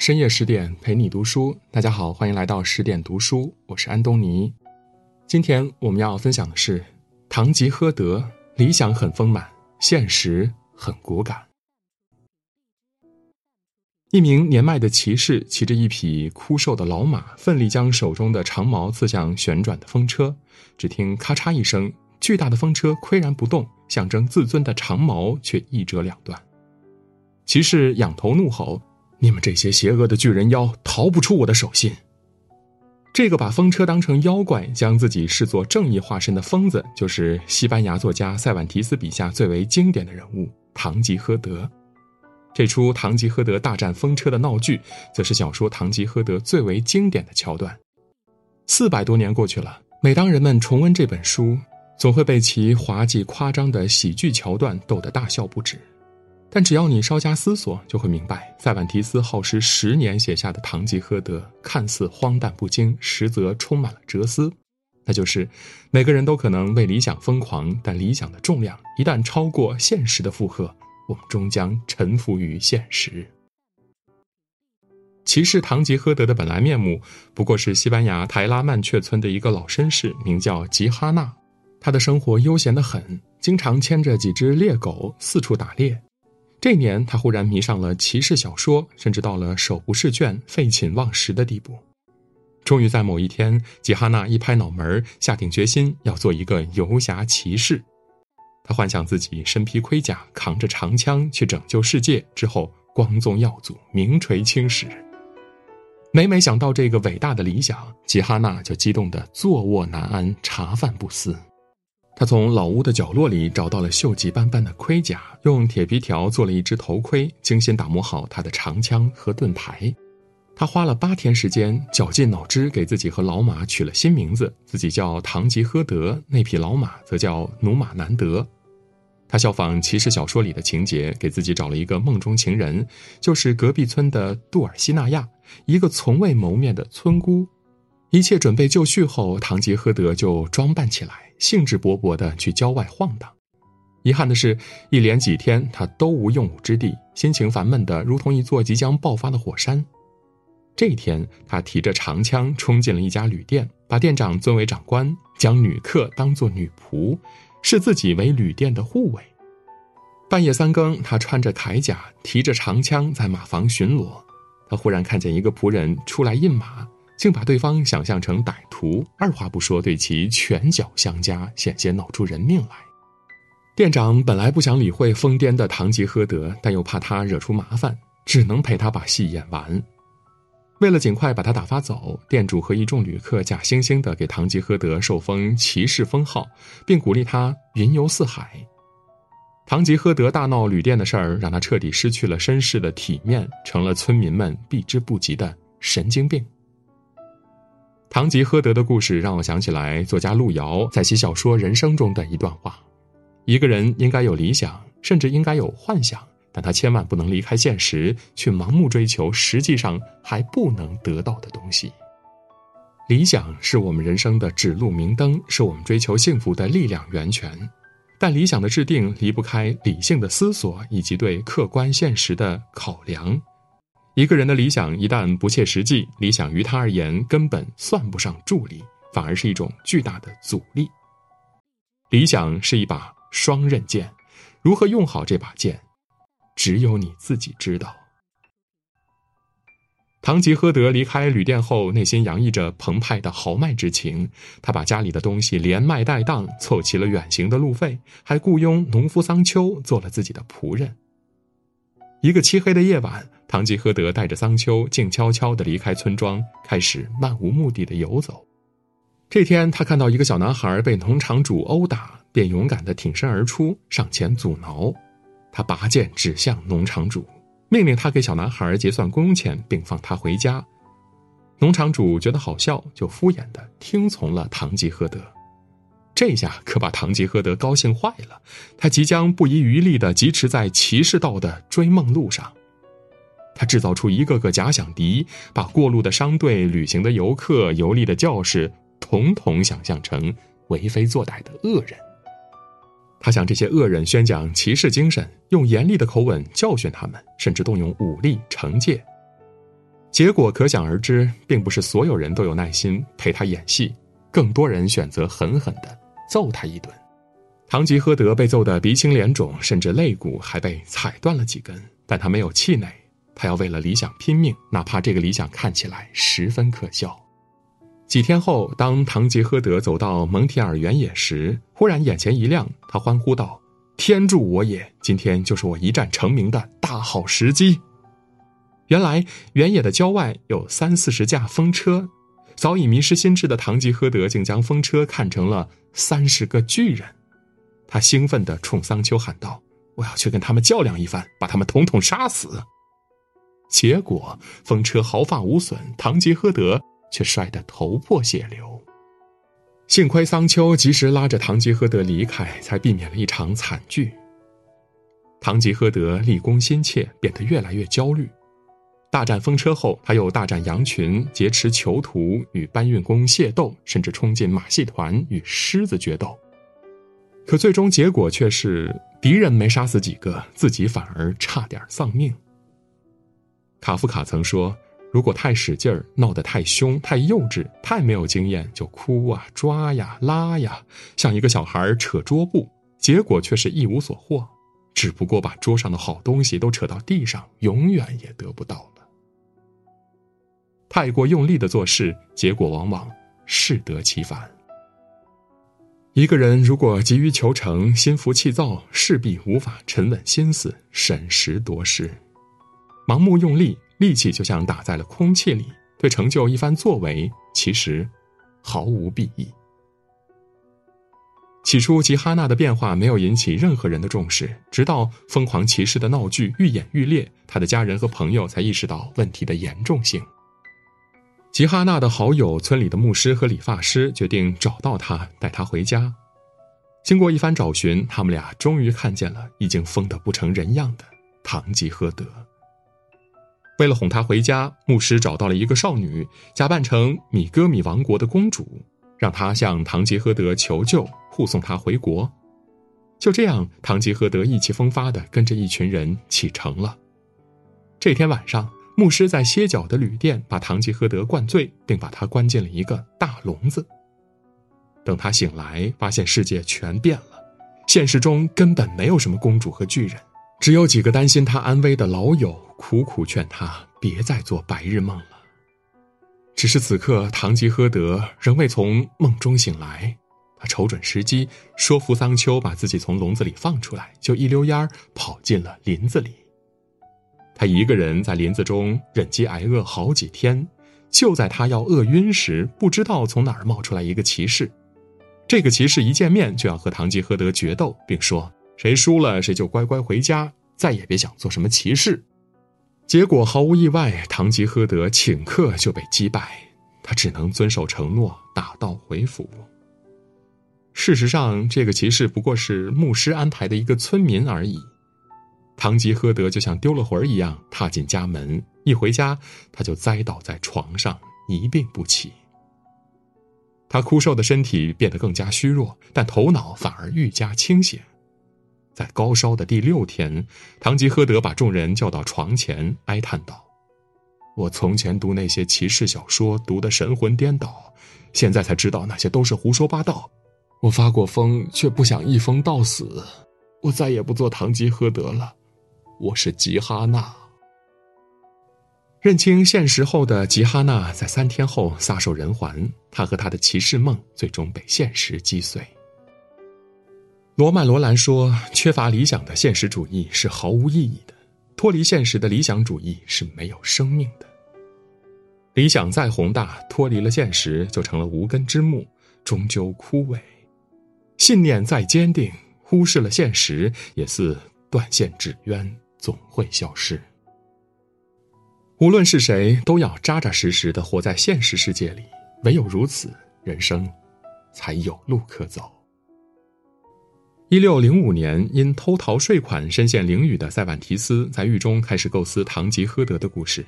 深夜十点陪你读书，大家好，欢迎来到十点读书，我是安东尼。今天我们要分享的是，堂吉诃德理想很丰满，现实很骨感。一名年迈的骑士骑着一匹枯瘦的老马，奋力将手中的长矛刺向旋转的风车，只听咔嚓一声，巨大的风车岿然不动，象征自尊的长矛却一折两断。骑士仰头怒吼：“你们这些邪恶的巨人妖，逃不出我的手心！”这个把风车当成妖怪，将自己视作正义化身的疯子，就是西班牙作家塞万提斯笔下最为经典的人物——堂吉诃德。这出《堂吉诃德大战风车》的闹剧，则是小说《堂吉诃德》最为经典的桥段。四百多年过去了，每当人们重温这本书，总会被其滑稽夸张的喜剧桥段逗得大笑不止。但只要你稍加思索，就会明白，塞万提斯耗时十年写下的《堂吉诃德》，看似荒诞不经，实则充满了哲思。那就是每个人都可能为理想疯狂，但理想的重量一旦超过现实的负荷。我们终将臣服于现实。骑士堂吉诃德的本来面目不过是西班牙台拉曼却村的一个老绅士，名叫吉哈纳。他的生活悠闲得很，经常牵着几只猎狗四处打猎。这年，他忽然迷上了骑士小说，甚至到了手不释卷、废寝忘食的地步。终于在某一天，吉哈纳一拍脑门，下定决心要做一个游侠骑士。他幻想自己身披盔甲，扛着长枪去拯救世界，之后光宗耀祖，名垂青史。每每想到这个伟大的理想，吉哈娜就激动得坐卧难安，茶饭不思。他从老屋的角落里找到了锈迹斑斑的盔甲，用铁皮条做了一只头盔，精心打磨好他的长枪和盾牌。他花了八天时间，绞尽脑汁给自己和老马取了新名字，自己叫堂吉诃德，那匹老马则叫努马南德。他效仿骑士小说里的情节，给自己找了一个梦中情人，就是隔壁村的杜尔西纳亚，一个从未谋面的村姑。一切准备就绪后，堂吉诃德就装扮起来，兴致勃勃地去郊外晃荡。遗憾的是，一连几天他都无用武之地，心情烦闷的如同一座即将爆发的火山。这一天，他提着长枪冲进了一家旅店，把店长尊为长官，将女客当作女仆。视自己为旅店的护卫。半夜三更，他穿着铠甲，提着长枪在马房巡逻。他忽然看见一个仆人出来印马，竟把对方想象成歹徒，二话不说对其拳脚相加，险些闹出人命来。店长本来不想理会疯癫的堂吉诃德，但又怕他惹出麻烦，只能陪他把戏演完。为了尽快把他打发走，店主和一众旅客假惺惺地给堂吉诃德受封骑士封号，并鼓励他云游四海。堂吉诃德大闹旅店的事儿，让他彻底失去了绅士的体面，成了村民们避之不及的神经病。堂吉诃德的故事让我想起来作家路遥在其小说《人生》中的一段话：一个人应该有理想，甚至应该有幻想。但他千万不能离开现实，去盲目追求实际上还不能得到的东西。理想是我们人生的指路明灯，是我们追求幸福的力量源泉。但理想的制定离不开理性的思索以及对客观现实的考量。一个人的理想一旦不切实际，理想于他而言根本算不上助力，反而是一种巨大的阻力。理想是一把双刃剑，如何用好这把剑？只有你自己知道。堂吉诃德离开旅店后，内心洋溢着澎湃的豪迈之情。他把家里的东西连卖带当，凑齐了远行的路费，还雇佣农夫桑丘做了自己的仆人。一个漆黑的夜晚，堂吉诃德带着桑丘静悄悄地离开村庄，开始漫无目的的游走。这天，他看到一个小男孩被农场主殴打，便勇敢地挺身而出，上前阻挠。他拔剑指向农场主，命令他给小男孩结算工钱，并放他回家。农场主觉得好笑，就敷衍的听从了堂吉诃德。这下可把堂吉诃德高兴坏了，他即将不遗余力的疾驰在骑士道的追梦路上。他制造出一个个假想敌，把过路的商队、旅行的游客、游历的教士，统统想象成为非作歹的恶人。他向这些恶人宣讲骑士精神，用严厉的口吻教训他们，甚至动用武力惩戒。结果可想而知，并不是所有人都有耐心陪他演戏，更多人选择狠狠的揍他一顿。堂吉诃德被揍得鼻青脸肿，甚至肋骨还被踩断了几根，但他没有气馁，他要为了理想拼命，哪怕这个理想看起来十分可笑。几天后，当堂吉诃德走到蒙提尔原野时，忽然眼前一亮，他欢呼道：“天助我也！今天就是我一战成名的大好时机。”原来原野的郊外有三四十架风车，早已迷失心智的堂吉诃德竟将风车看成了三十个巨人。他兴奋地冲桑丘喊道：“我要去跟他们较量一番，把他们统统杀死。”结果风车毫发无损，堂吉诃德却摔得头破血流。幸亏桑丘及时拉着堂吉诃德离开，才避免了一场惨剧。堂吉诃德立功心切，变得越来越焦虑。大战风车后，他又大战羊群，劫持囚徒，与搬运工械斗，甚至冲进马戏团与狮子决斗。可最终结果却是敌人没杀死几个，自己反而差点丧命。卡夫卡曾说：“如果太使劲儿，闹得太凶、太幼稚、太没有经验，就哭啊、抓呀、拉呀，像一个小孩扯桌布，结果却是一无所获，只不过把桌上的好东西都扯到地上，永远也得不到了。”太过用力的做事，结果往往适得其反。一个人如果急于求成、心浮气躁，势必无法沉稳心思、审时度势。盲目用力，力气就像打在了空气里，对成就一番作为，其实毫无裨益。起初，吉哈娜的变化没有引起任何人的重视，直到疯狂骑士的闹剧愈演愈烈，他的家人和朋友才意识到问题的严重性。吉哈娜的好友、村里的牧师和理发师决定找到他，带他回家。经过一番找寻，他们俩终于看见了已经疯得不成人样的堂吉诃德。为了哄他回家，牧师找到了一个少女，假扮成米戈米王国的公主，让她向唐吉诃德求救，护送他回国。就这样，唐吉诃德意气风发地跟着一群人启程了。这天晚上。牧师在歇脚的旅店把唐吉诃德灌醉，并把他关进了一个大笼子。等他醒来，发现世界全变了，现实中根本没有什么公主和巨人，只有几个担心他安危的老友苦苦劝他别再做白日梦了。只是此刻，堂吉诃德仍未从梦中醒来，他瞅准时机，说服桑丘把自己从笼子里放出来，就一溜烟儿跑进了林子里。他一个人在林子中忍饥挨饿好几天，就在他要饿晕时，不知道从哪儿冒出来一个骑士。这个骑士一见面就要和堂吉诃德决斗，并说谁输了谁就乖乖回家，再也别想做什么骑士。结果毫无意外，堂吉诃德顷刻就被击败，他只能遵守承诺，打道回府。事实上，这个骑士不过是牧师安排的一个村民而已。堂吉诃德就像丢了魂儿一样踏进家门，一回家他就栽倒在床上一病不起。他枯瘦的身体变得更加虚弱，但头脑反而愈加清醒。在高烧的第六天，堂吉诃德把众人叫到床前，哀叹道：“我从前读那些骑士小说，读得神魂颠倒，现在才知道那些都是胡说八道。我发过疯，却不想一疯到死。我再也不做堂吉诃德了。”我是吉哈娜。认清现实后的吉哈娜，在三天后撒手人寰。他和他的骑士梦最终被现实击碎。罗曼·罗兰说：“缺乏理想的现实主义是毫无意义的，脱离现实的理想主义是没有生命的。理想再宏大，脱离了现实就成了无根之木，终究枯萎；信念再坚定，忽视了现实，也似断线纸鸢。”总会消失。无论是谁，都要扎扎实实的活在现实世界里，唯有如此，人生才有路可走。一六零五年，因偷逃税款身陷囹圄的塞万提斯，在狱中开始构思堂吉诃德的故事。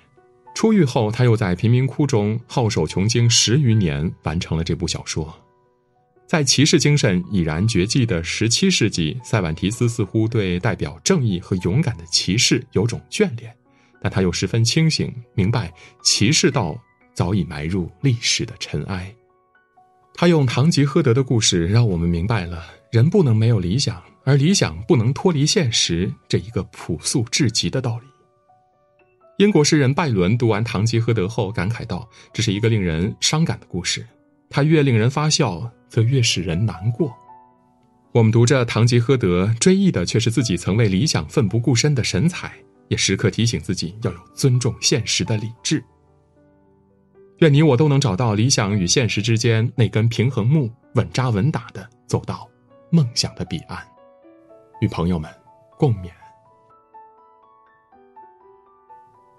出狱后，他又在贫民窟中耗手穷经十余年，完成了这部小说。在骑士精神已然绝迹的十七世纪，塞万提斯似乎对代表正义和勇敢的骑士有种眷恋，但他又十分清醒，明白骑士道早已埋入历史的尘埃。他用堂吉诃德的故事，让我们明白了人不能没有理想，而理想不能脱离现实这一个朴素至极的道理。英国诗人拜伦读完《堂吉诃德》后，感慨道：“这是一个令人伤感的故事，它越令人发笑，则越使人难过。”我们读着《堂吉诃德》，追忆的却是自己曾为理想奋不顾身的神采，也时刻提醒自己要有尊重现实的理智。愿你我都能找到理想与现实之间那根平衡木，稳扎稳打的走到梦想的彼岸。与朋友们共勉。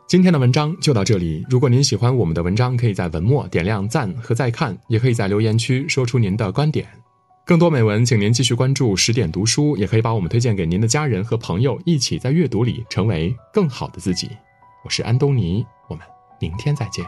今天的文章就到这里。如果您喜欢我们的文章，可以在文末点亮赞和再看，也可以在留言区说出您的观点。更多美文，请您继续关注十点读书，也可以把我们推荐给您的家人和朋友，一起在阅读里成为更好的自己。我是安东尼，我们明天再见。